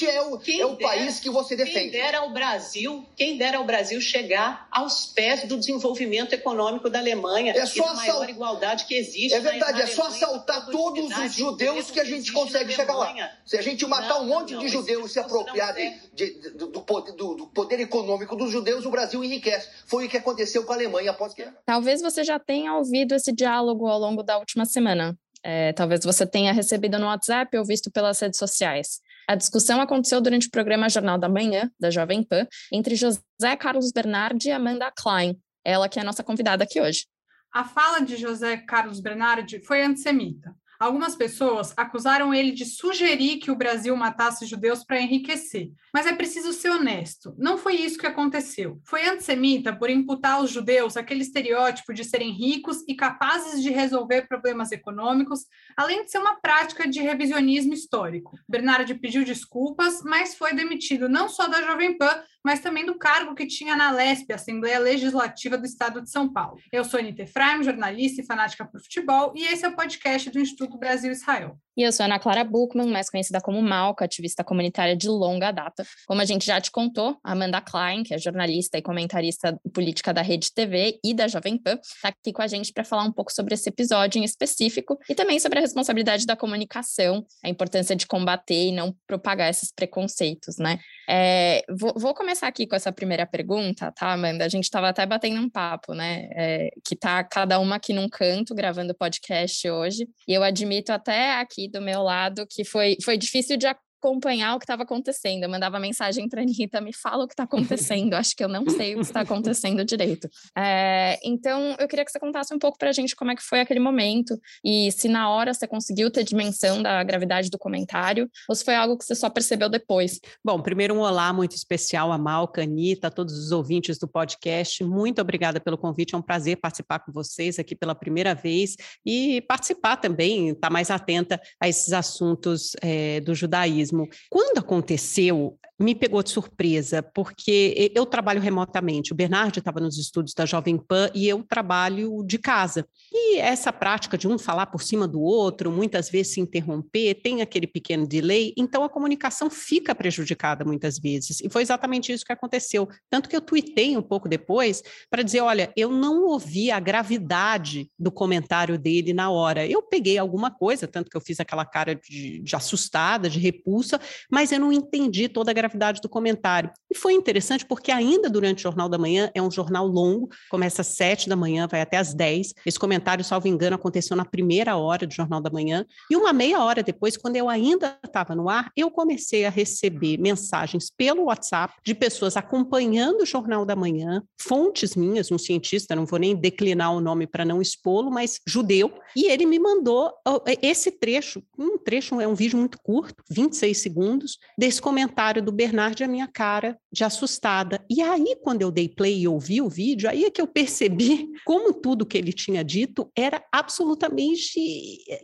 este é o, é o dera, país que você defende. Quem dera ao Brasil, quem dera ao Brasil chegar aos pés do desenvolvimento econômico da Alemanha é só e da maior igualdade que existe. É verdade, na, na é só assaltar todos os judeus que a gente consegue chegar lá. Se a gente matar não, um monte não, de judeus e se apropriar de, de, do, do, poder, do, do poder econômico dos judeus, o Brasil enriquece. Foi o que aconteceu com a Alemanha após guerra. Talvez você já tenha ouvido esse diálogo ao longo da última semana. É, talvez você tenha recebido no WhatsApp ou visto pelas redes sociais. A discussão aconteceu durante o programa Jornal da Manhã, da Jovem Pan, entre José Carlos Bernardi e Amanda Klein, ela que é a nossa convidada aqui hoje. A fala de José Carlos Bernardi foi antissemita. Algumas pessoas acusaram ele de sugerir que o Brasil matasse judeus para enriquecer. Mas é preciso ser honesto, não foi isso que aconteceu. Foi antissemita por imputar aos judeus aquele estereótipo de serem ricos e capazes de resolver problemas econômicos, além de ser uma prática de revisionismo histórico. Bernardi pediu desculpas, mas foi demitido não só da Jovem Pan, mas também do cargo que tinha na LESP, Assembleia Legislativa do Estado de São Paulo. Eu sou Anita Efraim, jornalista e fanática por futebol, e esse é o podcast do Instituto Brasil-Israel. E eu sou Ana Clara Buchmann, mais conhecida como Malca, ativista comunitária de longa data. Como a gente já te contou, Amanda Klein, que é jornalista e comentarista política da Rede TV e da Jovem Pan, está aqui com a gente para falar um pouco sobre esse episódio em específico e também sobre a responsabilidade da comunicação, a importância de combater e não propagar esses preconceitos, né? É, vou, vou, começar aqui com essa primeira pergunta, tá, Amanda? A gente estava até batendo um papo, né? É, que tá cada uma aqui num canto gravando podcast hoje. E eu admito até aqui do meu lado que foi, foi difícil de acompanhar o que estava acontecendo. Eu mandava mensagem para a Anitta, me fala o que está acontecendo. Acho que eu não sei o que está acontecendo direito. É, então, eu queria que você contasse um pouco para a gente como é que foi aquele momento e se na hora você conseguiu ter dimensão da gravidade do comentário ou se foi algo que você só percebeu depois. Bom, primeiro um olá muito especial a Malca, Anitta, a todos os ouvintes do podcast. Muito obrigada pelo convite. É um prazer participar com vocês aqui pela primeira vez e participar também, estar tá mais atenta a esses assuntos é, do judaísmo mesmo. Quando aconteceu, me pegou de surpresa, porque eu trabalho remotamente. O Bernardo estava nos estudos da Jovem Pan e eu trabalho de casa. E essa prática de um falar por cima do outro, muitas vezes se interromper, tem aquele pequeno delay, então a comunicação fica prejudicada muitas vezes. E foi exatamente isso que aconteceu. Tanto que eu tuitei um pouco depois para dizer: olha, eu não ouvi a gravidade do comentário dele na hora. Eu peguei alguma coisa, tanto que eu fiz aquela cara de, de assustada, de repulsa, mas eu não entendi toda a gravidade gravidade do comentário. E foi interessante porque ainda durante o Jornal da Manhã, é um jornal longo, começa às sete da manhã, vai até às dez. Esse comentário, salvo engano, aconteceu na primeira hora do Jornal da Manhã. E uma meia hora depois, quando eu ainda estava no ar, eu comecei a receber mensagens pelo WhatsApp de pessoas acompanhando o Jornal da Manhã, fontes minhas, um cientista, não vou nem declinar o nome para não expô-lo, mas judeu, e ele me mandou esse trecho, um trecho, é um vídeo muito curto, 26 segundos, desse comentário do Bernardo a minha cara de assustada. E aí, quando eu dei play e ouvi o vídeo, aí é que eu percebi como tudo que ele tinha dito era absolutamente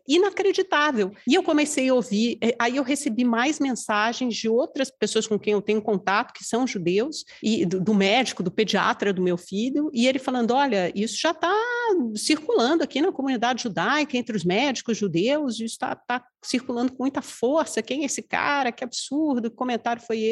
inacreditável. E eu comecei a ouvir, eh, aí eu recebi mais mensagens de outras pessoas com quem eu tenho contato, que são judeus, e do, do médico, do pediatra do meu filho, e ele falando: olha, isso já está circulando aqui na comunidade judaica, entre os médicos judeus, isso está tá circulando com muita força. Quem é esse cara? Que absurdo, que comentário foi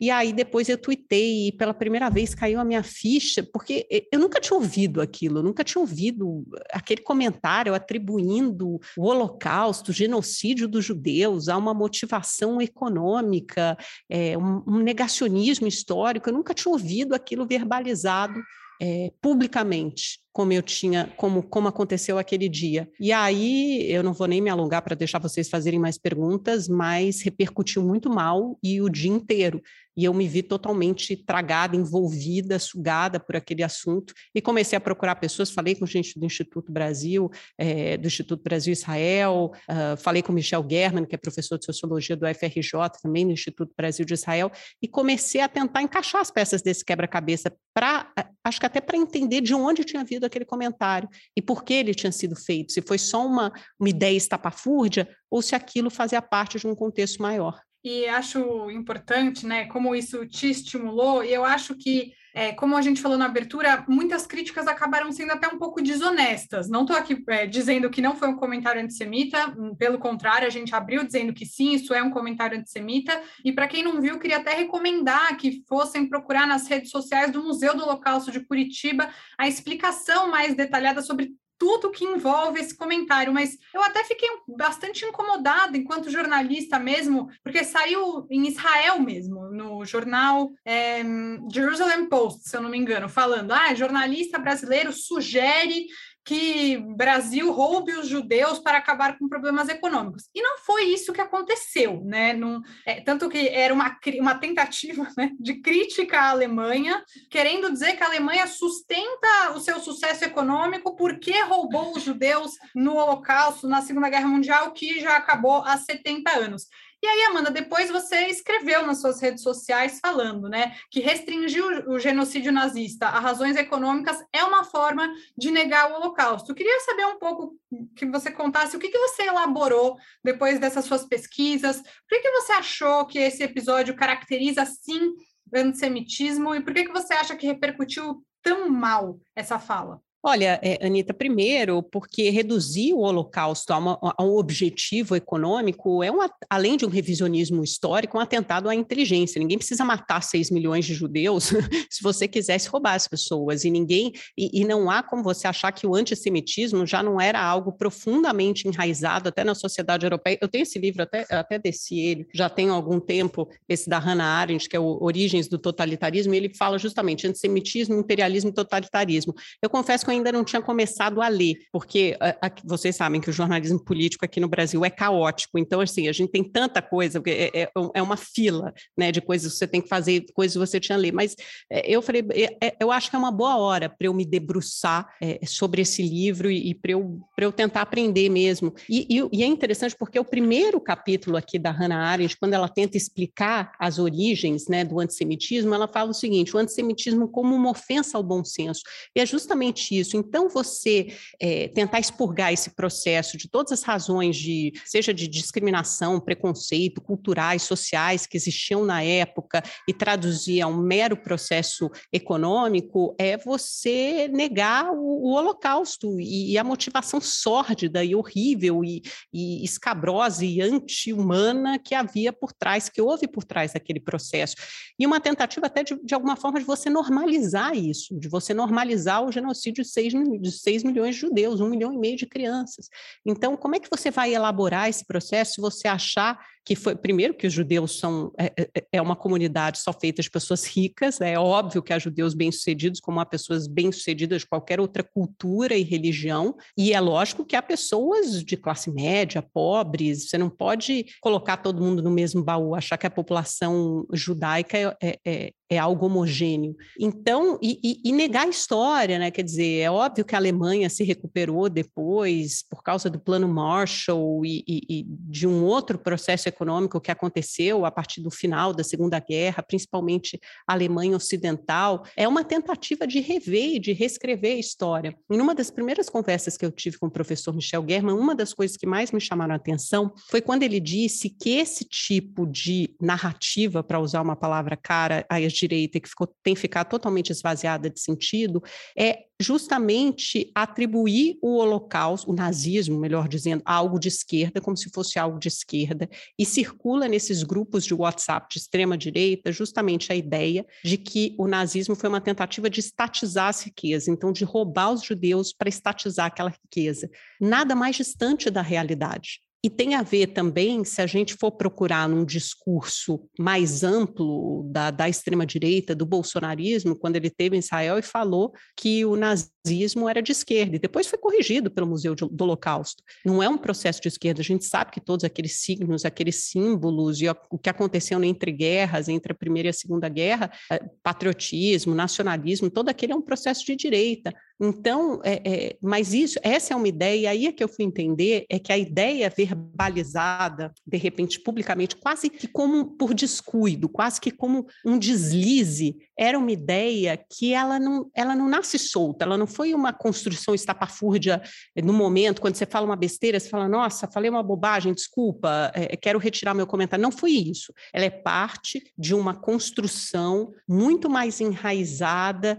E aí depois eu tuitei e pela primeira vez caiu a minha ficha, porque eu nunca tinha ouvido aquilo, eu nunca tinha ouvido aquele comentário atribuindo o holocausto, o genocídio dos judeus a uma motivação econômica, é, um, um negacionismo histórico, eu nunca tinha ouvido aquilo verbalizado é, publicamente como eu tinha, como, como aconteceu aquele dia. E aí, eu não vou nem me alongar para deixar vocês fazerem mais perguntas, mas repercutiu muito mal e o dia inteiro e eu me vi totalmente tragada, envolvida, sugada por aquele assunto e comecei a procurar pessoas, falei com gente do Instituto Brasil, é, do Instituto Brasil Israel, uh, falei com Michel German, que é professor de Sociologia do FRJ, também no Instituto Brasil de Israel, e comecei a tentar encaixar as peças desse quebra-cabeça para, acho que até para entender de onde tinha vindo aquele comentário. E por que ele tinha sido feito, se foi só uma, uma ideia estapafúrdia ou se aquilo fazia parte de um contexto maior. E acho importante, né, como isso te estimulou, e eu acho que é, como a gente falou na abertura, muitas críticas acabaram sendo até um pouco desonestas. Não estou aqui é, dizendo que não foi um comentário antissemita, hum, pelo contrário, a gente abriu dizendo que sim, isso é um comentário antissemita. E para quem não viu, queria até recomendar que fossem procurar nas redes sociais do Museu do Holocausto de Curitiba a explicação mais detalhada sobre tudo que envolve esse comentário, mas eu até fiquei bastante incomodada enquanto jornalista mesmo, porque saiu em Israel mesmo, no jornal é, Jerusalem Post, se eu não me engano, falando: ah, jornalista brasileiro sugere que Brasil roube os judeus para acabar com problemas econômicos. E não foi isso que aconteceu, né? Não, é, tanto que era uma, uma tentativa né, de crítica à Alemanha, querendo dizer que a Alemanha sustenta o seu sucesso econômico porque roubou os judeus no Holocausto, na Segunda Guerra Mundial, que já acabou há 70 anos. E aí, Amanda, depois você escreveu nas suas redes sociais falando, né, que restringir o genocídio nazista a razões econômicas é uma forma de negar o Holocausto. Eu queria saber um pouco que você contasse o que, que você elaborou depois dessas suas pesquisas, por que, que você achou que esse episódio caracteriza, sim, antissemitismo e por que, que você acha que repercutiu tão mal essa fala? Olha, é, Anitta, primeiro, porque reduzir o Holocausto a, uma, a, um objetivo econômico é, um, além de um revisionismo histórico, um atentado à inteligência. Ninguém precisa matar 6 milhões de judeus se você quisesse roubar as pessoas. E ninguém e, e, não há como você achar que o antissemitismo já não era algo profundamente enraizado até na sociedade europeia. Eu tenho esse livro, até, até desci ele, já tenho algum tempo, esse da Hannah Arendt, que é o Origens do Totalitarismo, e ele fala justamente antissemitismo, imperialismo e totalitarismo. Eu confesso que eu ainda não tinha começado a ler, porque a, a, vocês sabem que o jornalismo político aqui no Brasil é caótico, então, assim, a gente tem tanta coisa, é, é, é uma fila, né, de coisas que você tem que fazer, coisas que você tinha que ler, mas é, eu falei, é, é, eu acho que é uma boa hora para eu me debruçar é, sobre esse livro e, e para eu, eu tentar aprender mesmo. E, e, e, é interessante porque o primeiro capítulo aqui da Hannah Arendt, quando ela tenta explicar as origens, né, do antissemitismo, ela fala o seguinte, o antissemitismo como uma ofensa ao bom senso, e é justamente Então, você é, tentar expurgar esse processo de todas as razões de, seja de discriminação, preconceito, culturais, sociais que existiam na época e traduzir a um mero processo econômico, é você negar o, o Holocausto e, e, a motivação sórdida e horrível e, e escabrosa e anti-humana que havia por trás, que houve por trás daquele processo. E uma tentativa até de, de alguma forma de você normalizar isso, de você normalizar o genocídio 6, de 6 milhões de judeus, um milhão e meio de crianças. Então, como é que você vai elaborar esse processo se você achar que foi, primeiro, que os judeus são, é, é, é uma comunidade só feita de pessoas ricas, né? é óbvio que há judeus bem-sucedidos, como há pessoas bem-sucedidas de qualquer outra cultura e religião, e é lógico que há pessoas de classe média, pobres, você não pode colocar todo mundo no mesmo baú, achar que a população judaica é, é, é, é algo homogêneo. Então, e, e, e, negar a história, né? Quer dizer, é óbvio que a Alemanha se recuperou depois por causa do plano Marshall e, e de um outro processo econômico que aconteceu a partir do final da Segunda Guerra, principalmente a Alemanha Ocidental, é uma tentativa de rever e de reescrever a história. Em uma das primeiras conversas que eu tive com o professor Michel German, uma das coisas que mais me chamaram a atenção foi quando ele disse que esse tipo de narrativa, para usar uma palavra cara à direita, que ficou, tem ficado totalmente esvaziada de sentido, é justamente atribuir o Holocausto, o nazismo, melhor dizendo, a algo de esquerda, como se fosse algo de esquerda, e circula nesses grupos de WhatsApp de extrema direita justamente a ideia de que o nazismo foi uma tentativa de estatizar as riquezas, então de roubar os judeus para estatizar aquela riqueza. Nada mais distante da realidade. E tem a ver também, se a gente for procurar num discurso mais amplo da, da extrema-direita, do bolsonarismo, quando ele teve em Israel e falou que o nazismo era de esquerda, e depois foi corrigido pelo Museu do Holocausto. Não é um processo de esquerda, a gente sabe que todos aqueles signos, aqueles símbolos e o que aconteceu entre guerras, entre a Primeira e a Segunda Guerra, eh, patriotismo, nacionalismo, todo aquele é um processo de direita. Então, é, é, mas isso, essa é uma ideia, e aí é que eu fui entender, é que a ideia verbalizada, de repente, publicamente, quase que como por descuido, quase que como um deslize, era uma ideia que ela não, ela não nasce solta, ela não foi uma construção estapafúrdia no momento, quando você fala uma besteira, você fala, nossa, falei uma bobagem, desculpa, é, quero retirar meu comentário. Não foi isso. Ela é parte de uma construção muito mais enraizada,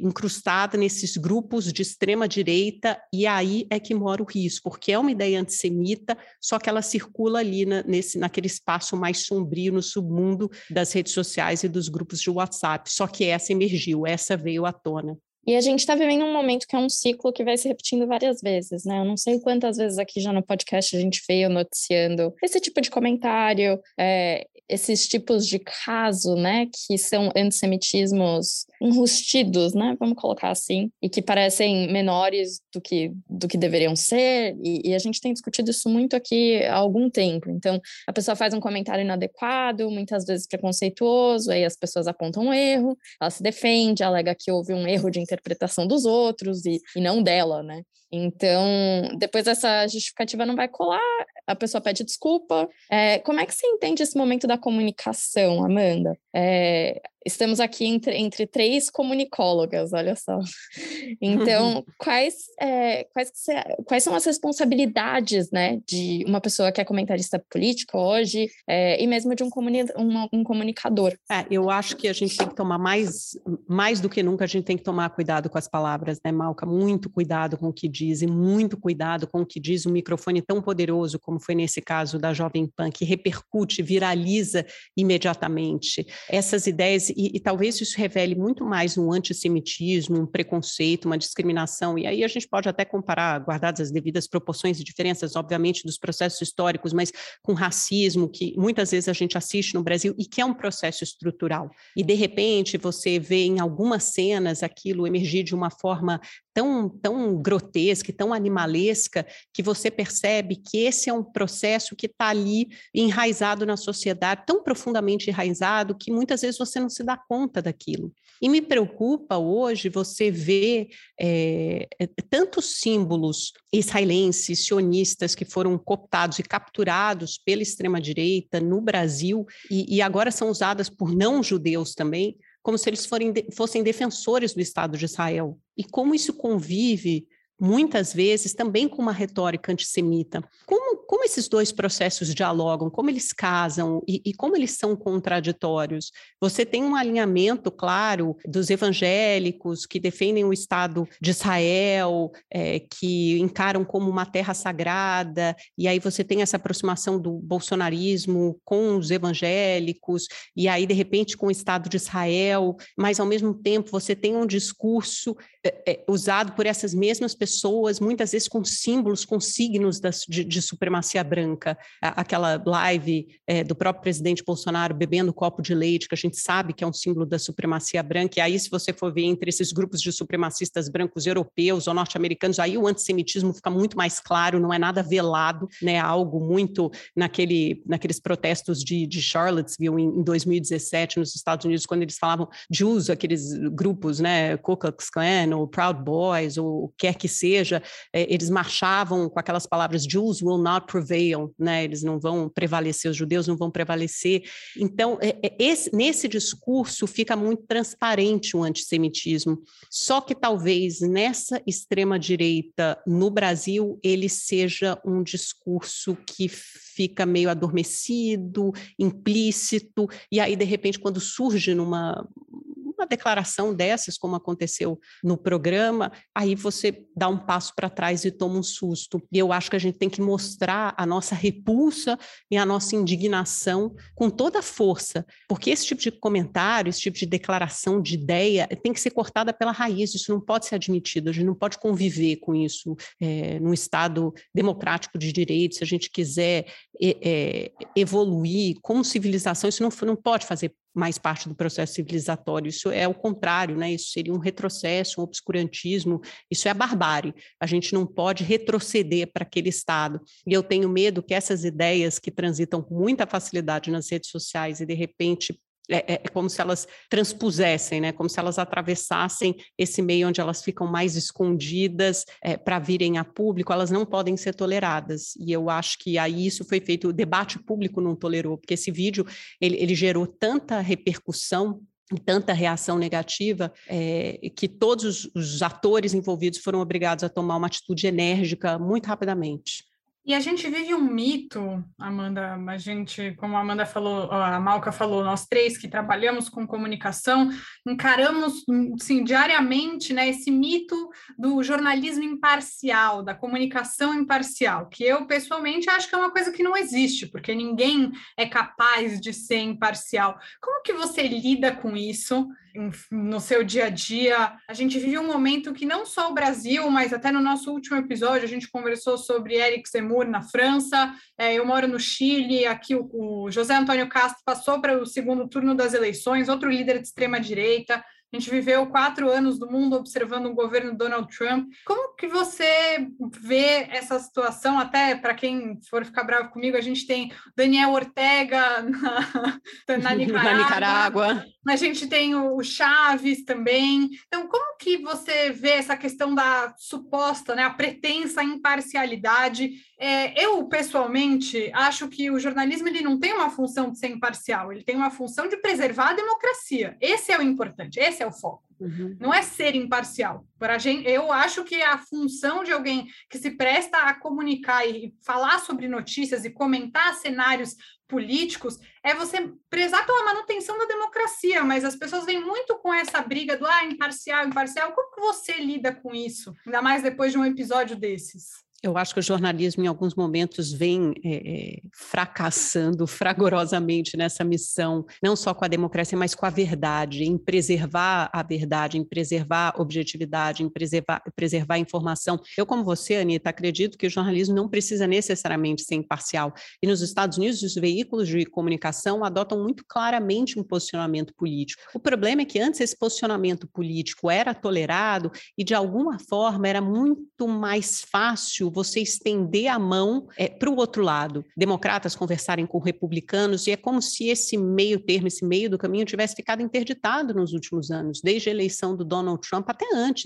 incrustada grupos de extrema direita, e aí é que mora o risco, porque é uma ideia antissemita, só que ela circula ali na, nesse, naquele espaço mais sombrio, no submundo das redes sociais e dos grupos de WhatsApp. Só que essa emergiu, essa veio à tona. E a gente está vivendo um momento que é um ciclo que vai se repetindo várias vezes, né? Eu não sei quantas vezes aqui já no podcast a gente veio noticiando esse tipo de comentário, é, esses tipos de caso, né, que são antissemitismos enrustidos, né, vamos colocar assim, e que parecem menores do que, do que deveriam ser, e, e, a gente tem discutido isso muito aqui há algum tempo. Então, a pessoa faz um comentário inadequado, muitas vezes preconceituoso, aí as pessoas apontam um erro, ela se defende, alega que houve um erro de interpretação dos outros e, e não dela, né? Então, depois essa justificativa não vai colar, a pessoa pede desculpa. É, como é que você entende esse momento da comunicação, Amanda? É, estamos aqui entre, entre três comunicólogas, olha só. Então, quais, é, quais, quais são as responsabilidades né, de uma pessoa que é comentarista política hoje é, e mesmo de um, comuni um, um comunicador? É, eu acho que a gente tem que tomar mais, mais do que nunca, a gente tem que tomar cuidado com as palavras, né, Malca? Muito cuidado com o que diz e muito cuidado com o que diz um microfone tão poderoso como foi nesse caso da Jovem Pan, que repercute, viraliza imediatamente. Essas ideias e, e, talvez isso revele muito mais um antissemitismo, um preconceito, uma discriminação, e aí a gente pode até comparar, guardadas as devidas proporções e diferenças, obviamente, dos processos históricos, mas com racismo, que muitas vezes a gente assiste no Brasil e que é um processo estrutural. E, de repente, você vê em algumas cenas aquilo emergir de uma forma tão, tão grotesca, tão animalesca, que você percebe que esse é um processo que está ali enraizado na sociedade, tão profundamente enraizado, que muitas vezes você não se dá conta daquilo. E me preocupa hoje você ver é, tantos símbolos israelenses, sionistas, que foram cooptados e capturados pela extrema-direita no Brasil, e, e agora são usadas por não-judeus também, como se eles forem, fossem defensores do Estado de Israel. E como isso convive muitas vezes também com uma retórica antissemita. Como, como esses dois processos dialogam, como eles casam e, e, como eles são contraditórios? Você tem um alinhamento claro dos evangélicos que defendem o Estado de Israel, é, que encaram como uma terra sagrada, e aí você tem essa aproximação do bolsonarismo com os evangélicos, e aí, de repente, com o Estado de Israel, mas ao mesmo tempo você tem um discurso é, é, usado por essas mesmas pessoas, muitas vezes com símbolos, com signos das, de, de, supremacia branca. Aquela live é, do próprio presidente Bolsonaro bebendo copo de leite, que a gente sabe que é um símbolo da supremacia branca, e aí, se você for ver entre esses grupos de supremacistas brancos europeus ou norte-americanos, aí o antissemitismo fica muito mais claro, não é nada velado, né? Algo muito naquele, naqueles protestos de, de Charlottesville em, em 2017 nos Estados Unidos, quando eles falavam de uso aqueles grupos, né? Ku Klux Klan, ou Proud Boys, ou quer que seja, é, eles marchavam com aquelas palavras Jews will not prevail, né? Eles não vão prevalecer, os judeus não vão prevalecer. Então, é, é, esse, nesse discurso fica muito transparente o antissemitismo. Só que talvez nessa extrema direita no Brasil ele seja um discurso que fica meio adormecido, implícito, e aí de repente quando surge numa uma declaração dessas, como aconteceu no programa, aí você dá um passo para trás e toma um susto. E eu acho que a gente tem que mostrar a nossa repulsa e a nossa indignação com toda a força, porque esse tipo de comentário, esse tipo de declaração de ideia tem que ser cortada pela raiz, isso não pode ser admitido, a gente não pode conviver com isso é, num Estado democrático de direito, se a gente quiser é, é, evoluir como civilização, isso não, não pode fazer mais parte do processo civilizatório. Isso é o contrário, né? Isso seria um retrocesso, um obscurantismo, isso é a barbárie. A gente não pode retroceder para aquele estado. E eu tenho medo que essas ideias que transitam com muita facilidade nas redes sociais e de repente é, é, como se elas transpusessem, né? Como se elas atravessassem esse meio onde elas ficam mais escondidas é, para virem a público, elas não podem ser toleradas. E eu acho que aí isso foi feito, o debate público não tolerou, porque esse vídeo ele, ele gerou tanta repercussão tanta reação negativa é, que todos os, os atores envolvidos foram obrigados a tomar uma atitude enérgica muito rapidamente. E a gente vive um mito, Amanda, a gente, como a Amanda falou, a Malca falou, nós três que trabalhamos com comunicação, encaramos assim, diariamente né, esse mito do jornalismo imparcial, da comunicação imparcial, que eu pessoalmente acho que é uma coisa que não existe, porque ninguém é capaz de ser imparcial. Como que você lida com isso? no seu dia a dia. A gente vive um momento que não só o Brasil, mas até no nosso último episódio a gente conversou sobre Eric Zemmour na França. É, eu moro no Chile, aqui o, o José Antônio Castro passou para o segundo turno das eleições, outro líder de extrema direita. A gente viveu quatro anos do mundo observando o governo Donald Trump. Como que você vê essa situação? Até para quem for ficar bravo comigo, a gente tem Daniel Ortega na, na Nicarágua. na Nicarágua. A gente tem o Chaves também. Então, como que você vê essa questão da suposta, né, a pretensa imparcialidade? É, eu, pessoalmente, acho que o jornalismo ele não tem uma função de ser imparcial, ele tem uma função de preservar a democracia. Esse é o importante, esse é o foco. Uhum. Não é ser imparcial. Para gente, eu acho que a função de alguém que se presta a comunicar e falar sobre notícias e comentar cenários políticos é você prezar pela manutenção da democracia, mas as pessoas vêm muito com essa briga do ah, imparcial, imparcial. Como que você lida com isso? Ainda mais depois de um episódio desses. Eu acho que o jornalismo, em alguns momentos, vem é, fracassando fragorosamente nessa missão, não só com a democracia, mas com a verdade, em preservar a verdade, em preservar a objetividade, em preservar, preservar a informação. Eu, como você, Anitta, acredito que o jornalismo não precisa necessariamente ser imparcial. E nos Estados Unidos, os veículos de comunicação adotam muito claramente um posicionamento político. O problema é que antes esse posicionamento político era tolerado e, de alguma forma, era muito mais fácil você estender a mão é, para o outro lado. Democratas conversarem com republicanos, e é como se esse meio termo, esse meio do caminho tivesse ficado interditado nos últimos anos, desde a eleição do Donald Trump até antes.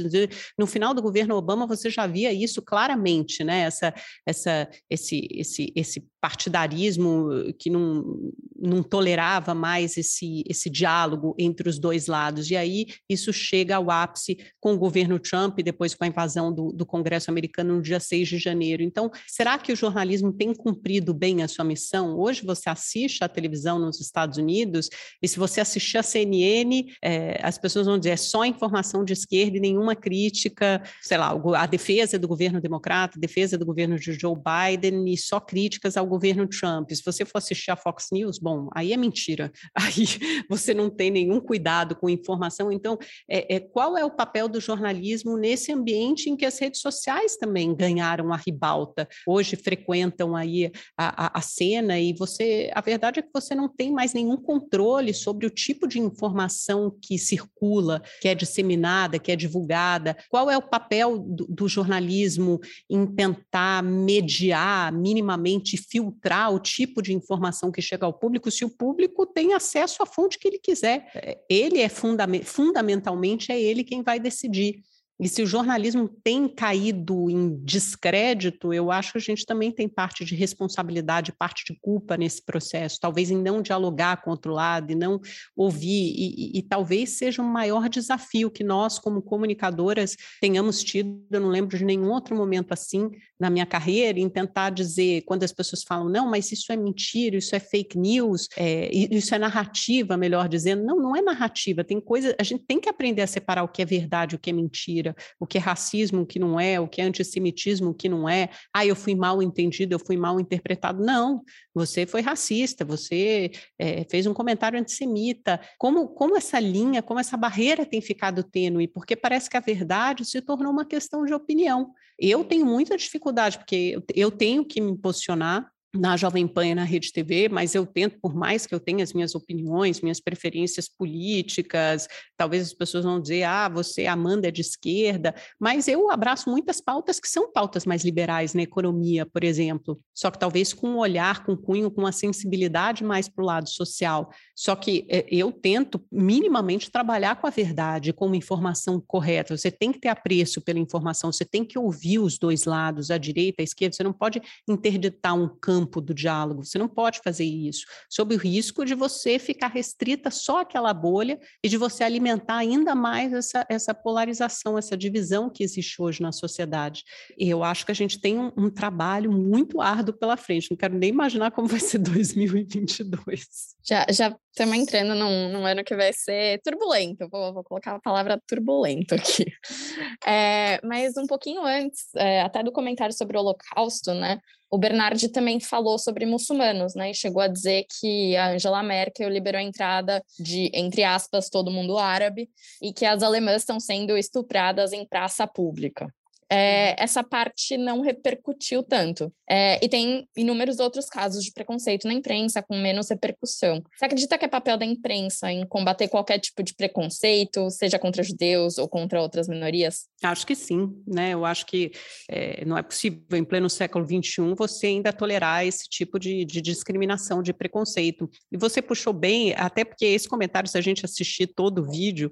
No final do governo Obama, você já via isso claramente, né? Essa, essa, esse, esse, esse partidarismo que não, não tolerava mais esse, esse diálogo entre os dois lados. E aí isso chega ao ápice com o governo Trump e depois com a invasão do, do Congresso americano no dia 6 de janeiro. Então, será que o jornalismo tem cumprido bem a sua missão? Hoje você assiste à televisão nos Estados Unidos e se você assistir a CNN, é, as pessoas vão dizer é só informação de esquerda e nenhuma crítica, sei lá, a defesa do governo democrata, defesa do governo de Joe Biden e só críticas ao governo Trump. Se você for assistir a Fox News, bom, aí é mentira. Aí você não tem nenhum cuidado com informação. Então, é, é, qual é o papel do jornalismo nesse ambiente em que as redes sociais também ganharam a ribalta? Hoje frequentam aí a, a, a cena e você, a verdade é que você não tem mais nenhum controle sobre o tipo de informação que circula, que é disseminada, que é divulgada. Qual é o papel do, do jornalismo em tentar mediar minimamente, o tipo de informação que chega ao público, se o público tem acesso à fonte que ele quiser. É, ele é fundamentalmente é ele quem vai decidir. E se o jornalismo tem caído em descrédito, eu acho que a gente também tem parte de responsabilidade, parte de culpa nesse processo, talvez em não dialogar com o outro lado e não ouvir, e, e, e talvez seja um maior desafio que nós, como comunicadoras, tenhamos tido. Eu não lembro de nenhum outro momento assim na minha carreira, em tentar dizer, quando as pessoas falam, não, mas isso é mentira, isso é fake news, é, isso é narrativa, melhor dizendo. Não, não é narrativa, tem coisa, a gente tem que aprender a separar o que é verdade, o que é mentira mentira, o que é racismo, o que não é, o que é antissemitismo, o que não é. Ah, eu fui mal entendido, eu fui mal interpretado. Não, você foi racista, você é, fez um comentário antissemita. Como, como essa linha, como essa barreira tem ficado tênue? Porque parece que a verdade se tornou uma questão de opinião. Eu tenho muita dificuldade, porque eu tenho que me posicionar na Jovem Pan e na Rede TV, mas eu tento, por mais que eu tenha as minhas opiniões, minhas preferências políticas, talvez as pessoas vão dizer, ah, você, Amanda, é de esquerda, mas eu abraço muitas pautas que são pautas mais liberais na economia, por exemplo, só que talvez com um olhar, com um cunho, com uma sensibilidade mais para o lado social. Só que eh, eu tento minimamente trabalhar com a verdade, com uma informação correta. Você tem que ter apreço pela informação, você tem que ouvir os dois lados, a direita, a esquerda, você não pode interditar um campo campo do diálogo. Você não pode fazer isso, sob o risco de você ficar restrita só àquela bolha e de você alimentar ainda mais essa, essa polarização, essa divisão que existe hoje na sociedade. E eu acho que a gente tem um, um trabalho muito árduo pela frente. Não quero nem imaginar como vai ser 2022. Já, já estamos entrando num, num, ano que vai ser turbulento. Vou, vou colocar a palavra turbulento aqui. É, mas um pouquinho antes, é, até do comentário sobre o Holocausto, né? O Bernardi também falou sobre muçulmanos, né? E chegou a dizer que a Angela Merkel liberou a entrada de, entre aspas, todo mundo árabe e que as alemãs estão sendo estupradas em praça pública é, essa parte não repercutiu tanto. É, e tem inúmeros outros casos de preconceito na imprensa com menos repercussão. Você acredita que é papel da imprensa em combater qualquer tipo de preconceito, seja contra judeus ou contra outras minorias? Acho que sim, né? Eu acho que é, não é possível, em pleno século XXI, você ainda tolerar esse tipo de, de discriminação, de preconceito. E você puxou bem, até porque esse comentário, se a gente assistir todo o vídeo,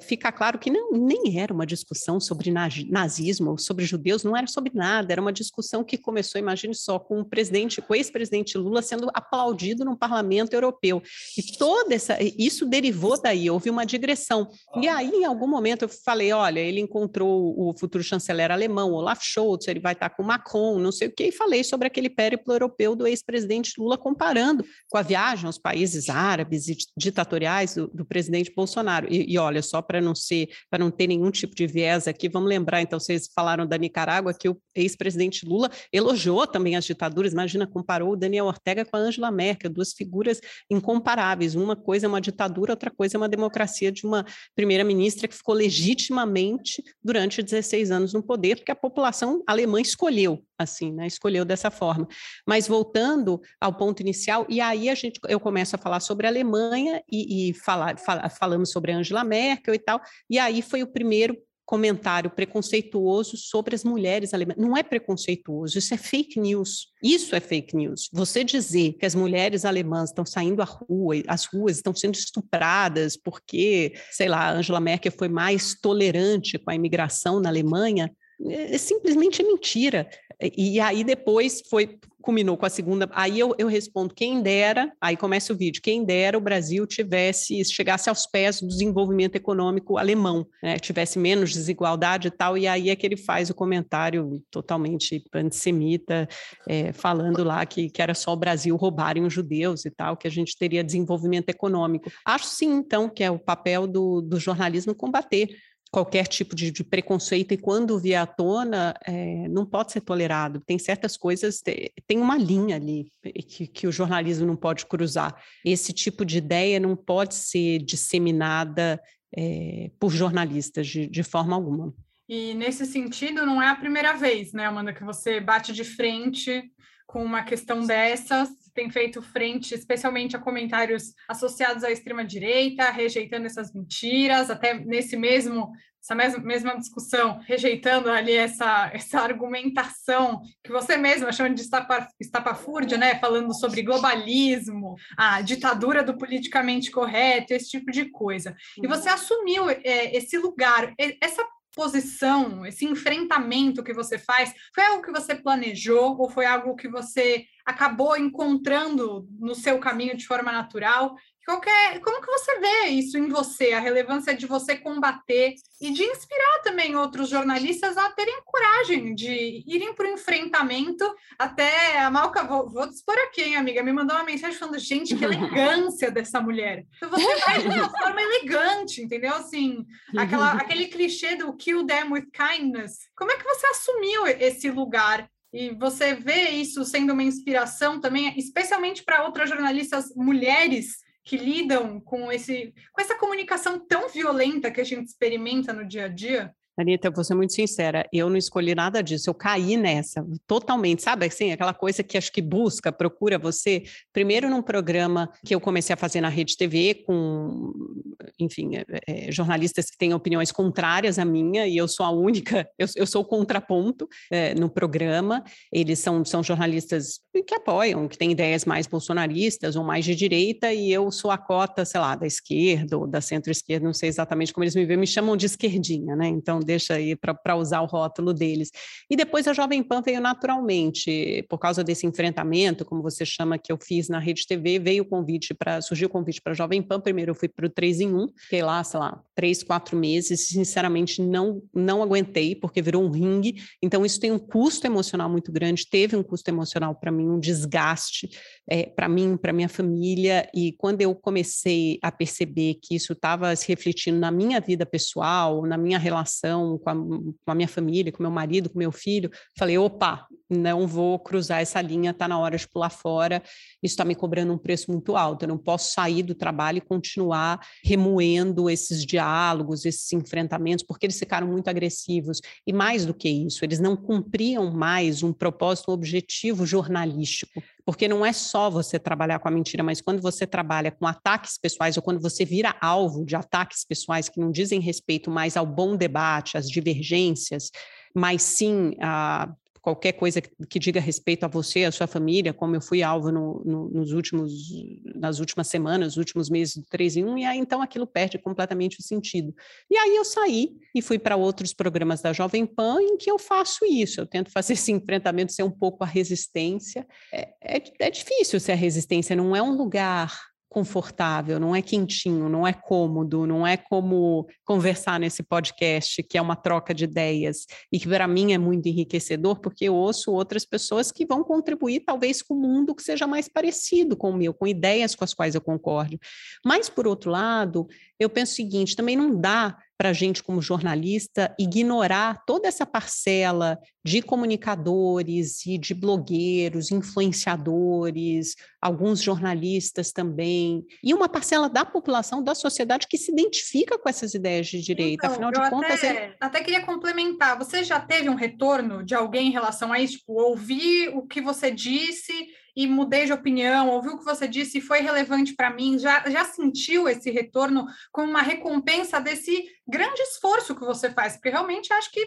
fica claro que não, nem era uma discussão sobre nazismo sobre judeus, não era sobre nada, era uma discussão que começou, imagine só, com o presidente, com o ex-presidente Lula sendo aplaudido no parlamento europeu. E toda essa, isso derivou daí, houve uma digressão. E aí, em algum momento, eu falei: olha, ele encontrou o futuro chanceler alemão, Olaf Scholz, ele vai estar com Macron, não sei o quê, e falei sobre aquele périplo europeu do ex-presidente Lula, comparando com a viagem aos países árabes e ditatoriais do, do presidente Bolsonaro. E, e olha, só para não ser, para não ter nenhum tipo de viés aqui, vamos lembrar, então, vocês falaram da Nicarágua, que o ex-presidente Lula elogiou também as ditaduras, imagina, comparou o Daniel Ortega com a Angela Merkel, duas figuras incomparáveis, uma coisa é uma ditadura, outra coisa é uma democracia de uma primeira-ministra que ficou legitimamente durante 16 anos no poder, porque a população alemã escolheu assim, né? Escolheu dessa forma. Mas voltando ao ponto inicial, e aí a gente, eu começo a falar sobre a Alemanha e, e falar, fala, falamos sobre Angela Merkel e tal, e aí foi o primeiro comentário preconceituoso sobre as mulheres alemãs. Não é preconceituoso, isso é fake news. Isso é fake news. Você dizer que as mulheres alemãs estão saindo à rua, as ruas estão sendo estupradas porque, sei lá, Angela Merkel foi mais tolerante com a imigração na Alemanha, é, é simplesmente mentira. E aí depois foi culminou com a segunda. Aí eu, eu respondo: quem dera, aí começa o vídeo, quem dera o Brasil tivesse, chegasse aos pés do desenvolvimento econômico alemão, né? tivesse menos desigualdade e tal. E aí é que ele faz o comentário totalmente antissemita, é, falando lá que, que era só o Brasil roubarem os judeus e tal, que a gente teria desenvolvimento econômico. Acho sim, então, que é o papel do, do jornalismo combater qualquer tipo de, de, preconceito e quando vier à tona é, não pode ser tolerado. Tem certas coisas, tem uma linha ali que, que, o jornalismo não pode cruzar. Esse tipo de ideia não pode ser disseminada é, por jornalistas de, de forma alguma. E nesse sentido, não é a primeira vez, né, Amanda, que você bate de frente com uma questão dessas, tem feito frente especialmente a comentários associados à extrema-direita, rejeitando essas mentiras, até nesse mesmo essa mesma, mesma discussão, rejeitando ali essa, essa argumentação que você mesma chama de estapa, estapafúrdia, né? Falando sobre globalismo, a ditadura do politicamente correto, esse tipo de coisa. E você uhum. assumiu é, esse lugar, essa posição, esse enfrentamento que você faz, foi algo que você planejou ou foi algo que você acabou encontrando no seu caminho de forma natural? Qualquer, como que você vê isso em você, a relevância de você combater e de inspirar também outros jornalistas a terem coragem de irem para o enfrentamento até a Malca, vou, vou dispor aqui, hein, amiga, me mandou uma mensagem falando, gente, que elegância dessa mulher. Então você vai de uma forma elegante, entendeu? Assim, aquela, aquele clichê do kill them with kindness. Como é que você assumiu esse lugar e você vê isso sendo uma inspiração também, especialmente para outras jornalistas mulheres que lidam com esse com essa comunicação tão violenta que a gente experimenta no dia a dia? Anitta, eu vou ser muito sincera, eu não escolhi nada disso, eu caí nessa, totalmente, sabe assim, aquela coisa que acho que busca, procura você, primeiro num programa que eu comecei a fazer na Rede TV com, enfim, é, é, jornalistas que têm opiniões contrárias à minha, e eu sou a única, eu, eu sou o contraponto é, no programa, eles são, são jornalistas que apoiam, que têm ideias mais bolsonaristas ou mais de direita, e eu sou a cota, sei lá, da esquerda ou da centro-esquerda, não sei exatamente como eles me veem, me chamam de esquerdinha, né? Então deixa aí para usar o rótulo deles. E depois a Jovem Pan veio naturalmente, por causa desse enfrentamento, como você chama, que eu fiz na Rede TV, veio o convite para, surgiu o convite para a Jovem Pan, primeiro eu fui para o 3 em 1, fiquei lá, sei lá, três, quatro meses, sinceramente não, não aguentei, porque virou um ringue, então isso tem um custo emocional muito grande, teve um custo emocional para mim, um desgaste é, para mim, para minha família, e quando eu comecei a perceber que isso estava se refletindo na minha vida pessoal, na minha relação com a, com a minha família, com meu marido, com meu filho, falei, opa, não vou cruzar essa linha, está na hora de pular fora, isso está me cobrando um preço muito alto, eu não posso sair do trabalho e continuar remoendo esses diálogos, esses enfrentamentos, porque eles ficaram muito agressivos, e mais do que isso, eles não cumpriam mais um propósito, um objetivo jornalístico, porque não é só você trabalhar com a mentira, mas quando você trabalha com ataques pessoais ou quando você vira alvo de ataques pessoais que não dizem respeito mais ao bom debate, às divergências, mas sim a qualquer coisa que, que, diga respeito a você, a sua família, como eu fui alvo no, no, nos últimos, nas últimas semanas, nos últimos meses do 3 em 1, e aí então aquilo perde completamente o sentido. E aí eu saí e fui para outros programas da Jovem Pan em que eu faço isso, eu tento fazer esse enfrentamento ser um pouco a resistência. É, é, é difícil ser a resistência, não é um lugar confortável, não é quentinho, não é cômodo, não é como conversar nesse podcast, que é uma troca de ideias e que para mim é muito enriquecedor, porque eu ouço outras pessoas que vão contribuir talvez com um mundo que seja mais parecido com o meu, com ideias com as quais eu concordo. Mas por outro lado, eu penso o seguinte, também não dá para a gente, como jornalista, ignorar toda essa parcela de comunicadores e de blogueiros, influenciadores, alguns jornalistas também, e uma parcela da população, da sociedade que se identifica com essas ideias de direita. Então, Afinal de contas. Até, até queria complementar. Você já teve um retorno de alguém em relação a isso? Tipo, ouvir o que você disse e mudei de opinião, ouviu o que você disse e foi relevante para mim, já, já sentiu esse retorno como uma recompensa desse grande esforço que você faz? Porque realmente acho que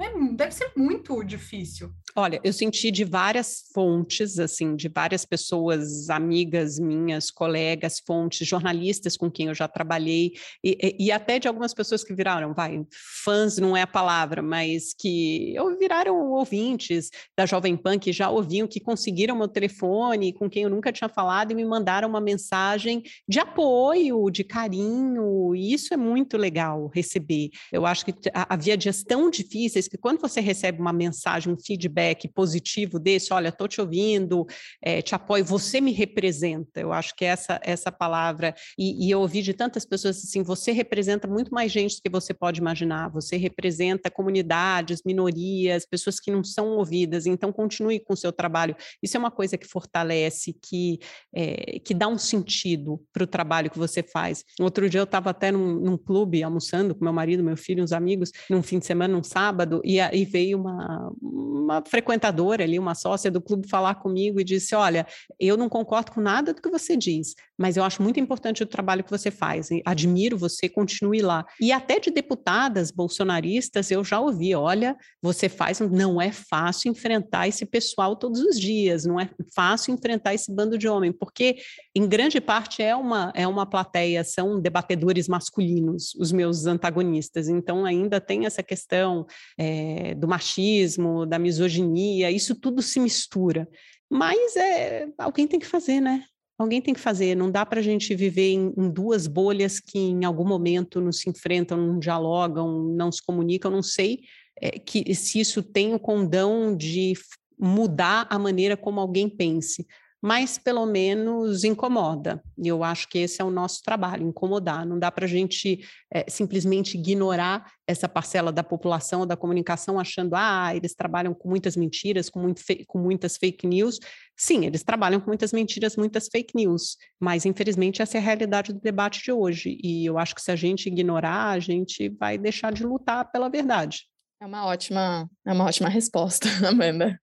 é, deve ser muito difícil. Olha, eu senti de várias fontes, assim, de várias pessoas, amigas minhas, colegas, fontes, jornalistas com quem eu já trabalhei, e, e, até de algumas pessoas que viraram, vai, fãs não é a palavra, mas que viraram ouvintes da Jovem Pan, que já ouviam, que conseguiram meu telefone, com quem eu nunca tinha falado, e me mandaram uma mensagem de apoio, de carinho, e isso é muito legal receber. Eu acho que havia dias tão difíceis que quando você recebe uma mensagem, um feedback positivo desse, olha, estou te ouvindo, é, te apoio, você me representa. Eu acho que essa essa palavra, e, e, eu ouvi de tantas pessoas assim, você representa muito mais gente do que você pode imaginar, você representa comunidades, minorias, pessoas que não são ouvidas, então continue com o seu trabalho. Isso é uma coisa que fortalece, que, é, que dá um sentido para o trabalho que você faz. Outro dia eu estava até num, num clube almoçando com meu marido, meu filho, uns amigos, num fim de semana, num sábado, e aí veio uma, uma frequentadora ali, uma sócia do clube falar comigo e disse: Olha, eu não concordo com nada do que você diz, mas eu acho muito importante o trabalho que você faz, admiro você, continue lá. E até de deputadas bolsonaristas eu já ouvi: Olha, você faz, não é fácil enfrentar esse pessoal todos os dias, não é fácil enfrentar esse bando de homem, porque em grande parte é uma, é uma plateia, são debatedores masculinos, os meus antagonistas, então ainda tem essa questão. É, do machismo, da misoginia, isso tudo se mistura. Mas é, alguém tem que fazer, né? Alguém tem que fazer, não dá para a gente viver em, em, duas bolhas que em algum momento não se enfrentam, não dialogam, não se comunicam, não sei é, que, se isso tem o condão de mudar a maneira como alguém pense, mas pelo menos incomoda. E eu acho que esse é o nosso trabalho, incomodar. Não dá para a gente é, simplesmente ignorar essa parcela da população, da comunicação, achando, ah, eles trabalham com muitas mentiras, com, muito com muitas fake news. Sim, eles trabalham com muitas mentiras, muitas fake news, mas infelizmente essa é a realidade do debate de hoje. E eu acho que se a gente ignorar, a gente vai deixar de lutar pela verdade. É uma ótima, é uma ótima resposta, Amanda.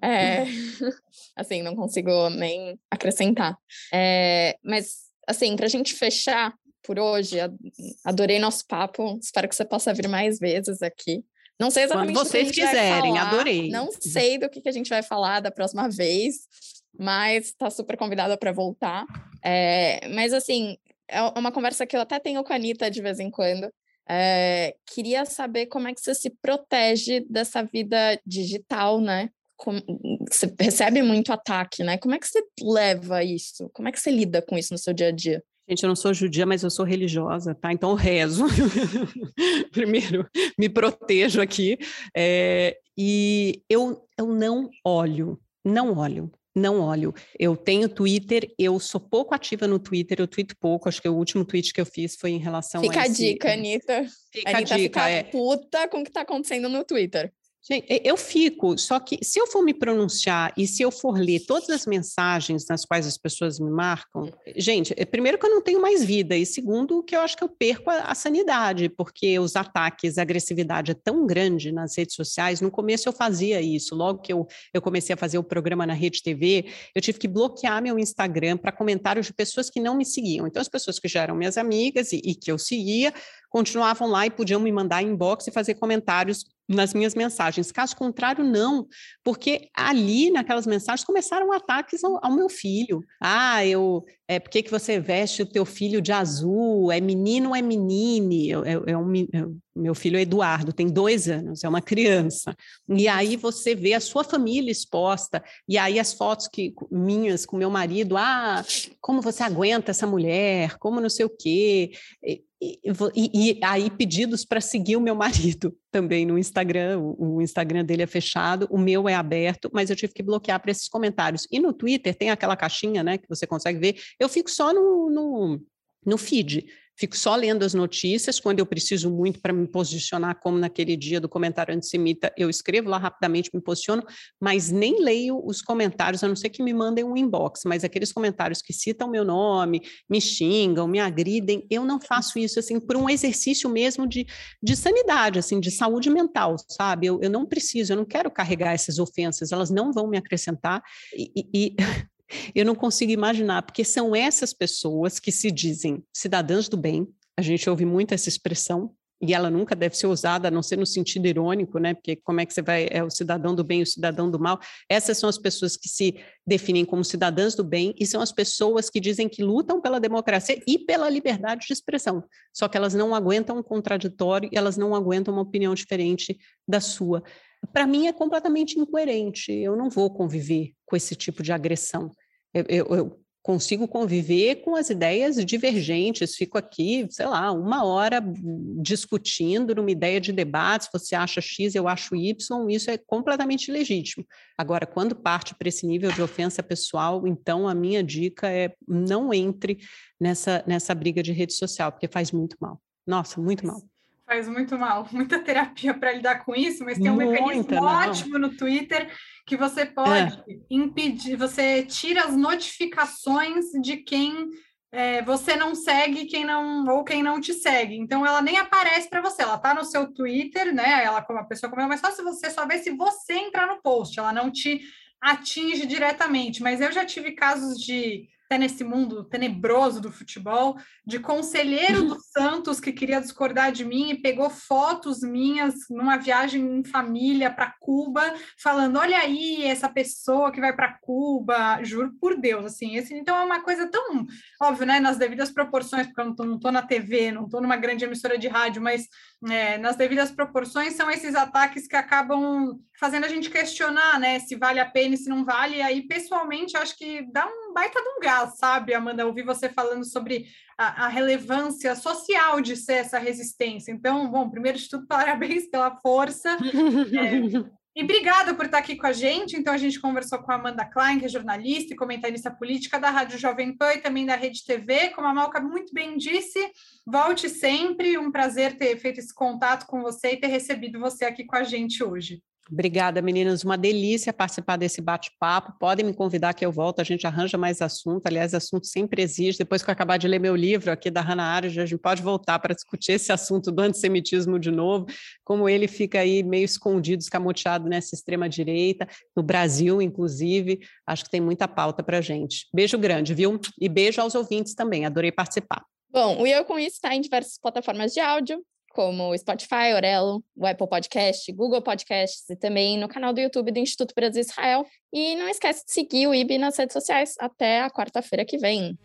é, assim, não consigo nem acrescentar. É, mas, assim, para a gente fechar por hoje, adorei nosso papo. Espero que você possa vir mais vezes aqui. Não sei exatamente Quando vocês quiserem, adorei. Não sei do que, que a gente vai falar da próxima vez, mas está super convidada para voltar. É, mas, assim, é uma conversa que eu até tenho com a Anitta de vez em quando. É, queria saber como é que você se protege dessa vida digital, né? Como, você recebe muito ataque, né? Como é que você leva isso? Como é que você lida com isso no seu dia a dia? Gente, eu não sou judia, mas eu sou religiosa, tá? Então eu rezo. Primeiro, me protejo aqui. É, e eu, eu não olho, não olho não olho. Eu tenho Twitter, eu sou pouco ativa no Twitter, eu tweeto pouco, acho que o último tweet que eu fiz foi em relação fica a Fica a dica, Anitta. Fica Anitta a dica, fica é. puta com o que está acontecendo no Twitter. Gente, eu fico, só que se eu for me pronunciar e se eu for ler todas as mensagens nas quais as pessoas me marcam, gente, é, primeiro que eu não tenho mais vida, e segundo que eu acho que eu perco a, a sanidade, porque os ataques, a agressividade é tão grande nas redes sociais. No começo eu fazia isso, logo que eu, eu comecei a fazer o programa na Rede TV, eu tive que bloquear meu Instagram para comentários de pessoas que não me seguiam. Então, as pessoas que já eram minhas amigas e, e que eu seguia, continuavam lá e podiam me mandar inbox e fazer comentários nas minhas mensagens. Caso contrário, não, porque ali naquelas mensagens começaram ataques ao, ao meu filho. Ah, eu é por que, você veste o teu filho de azul? É menino ou é menine? É, é um, meu filho é Eduardo, tem dois anos, é uma criança. E aí você vê a sua família exposta, e aí as fotos que minhas com meu marido, ah, como você aguenta essa mulher, como não sei o quê. E, e, e, aí pedidos para seguir o meu marido também no Instagram, o, o, Instagram dele é fechado, o meu é aberto, mas eu tive que bloquear para esses comentários. E no Twitter tem aquela caixinha, né, que você consegue ver, eu fico só no, no, no feed. Fico só lendo as notícias. Quando eu preciso muito para me posicionar, como naquele dia do comentário antissemita, eu escrevo lá rapidamente, me posiciono, mas nem leio os comentários, a não ser que me mandem um inbox, mas aqueles comentários que citam meu nome, me xingam, me agridem, eu não faço isso assim por um exercício mesmo de, de sanidade, assim, de saúde mental, sabe? Eu, eu não preciso, eu não quero carregar essas ofensas, elas não vão me acrescentar. E, e eu não consigo imaginar, porque são essas pessoas que se dizem cidadãs do bem, a gente ouve muito essa expressão, e ela nunca deve ser usada a não ser no sentido irônico, né? Porque como é que você vai é o cidadão do bem e o cidadão do mal? Essas são as pessoas que se definem como cidadãs do bem e são as pessoas que dizem que lutam pela democracia e pela liberdade de expressão. Só que elas não aguentam um contraditório e elas não aguentam uma opinião diferente da sua. Para mim é completamente incoerente. Eu não vou conviver com esse tipo de agressão. Eu, eu, eu, consigo conviver com as ideias divergentes, fico aqui, sei lá, uma hora discutindo numa ideia de debate, se você acha X, eu acho Y, isso é completamente legítimo. Agora, quando parte para esse nível de ofensa pessoal, então a minha dica é não entre nessa, nessa briga de rede social, porque faz muito mal. Nossa, muito mal faz muito mal, muita terapia para lidar com isso, mas tem um Muita, mecanismo não. ótimo no Twitter que você pode é. impedir, você tira as notificações de quem é, você não segue, quem não ou quem não te segue. Então ela nem aparece para você, ela tá no seu Twitter, né? Ela como a pessoa como é mais fácil você só vê se você entrar no post, ela não te atinge diretamente. Mas eu já tive casos de até nesse mundo tenebroso do futebol, de conselheiro do Santos que queria discordar de mim e pegou fotos minhas numa viagem em família para Cuba, falando: olha aí essa pessoa que vai para Cuba, juro por Deus, assim, esse, então é uma coisa tão óbvio, né? Nas devidas proporções, porque eu não tô, não tô na TV, não estou numa grande emissora de rádio, mas é, nas devidas proporções são esses ataques que acabam fazendo a gente questionar, né? Se vale a pena e se não vale. E aí, pessoalmente, acho que dá um baita de um gás sabe, Amanda? Ouvir você falando sobre a, a, relevância social de ser essa resistência. Então, bom, primeiro de tudo, parabéns pela força. É, E obrigada por estar aqui com a gente. Então, a gente conversou com a Amanda Klein, que é jornalista e comentarista política da Rádio Jovem Pan e também da Rede TV. Como a Malca muito bem disse, volte sempre. Um prazer ter feito esse contato com você e ter recebido você aqui com a gente hoje. Obrigada, meninas. Uma delícia participar desse bate-papo. Podem me convidar que eu volto, a gente arranja mais assunto. Aliás, assunto sempre existe. Depois que eu acabar de ler meu livro aqui da Hannah Arendt, a gente pode voltar para discutir esse assunto do antissemitismo de novo, como ele fica aí meio escondido, escamoteado nessa extrema-direita, no Brasil, inclusive. Acho que tem muita pauta para a gente. Beijo grande, viu? E beijo aos ouvintes também. Adorei participar. Bom, o Eu Com Isso está em diversas plataformas de áudio, como o Spotify, Orelo, o Apple Podcast, Google Podcasts e também no canal do YouTube do Instituto Brasil Israel. E não esquece de seguir o IB nas redes sociais. Até a quarta-feira que vem.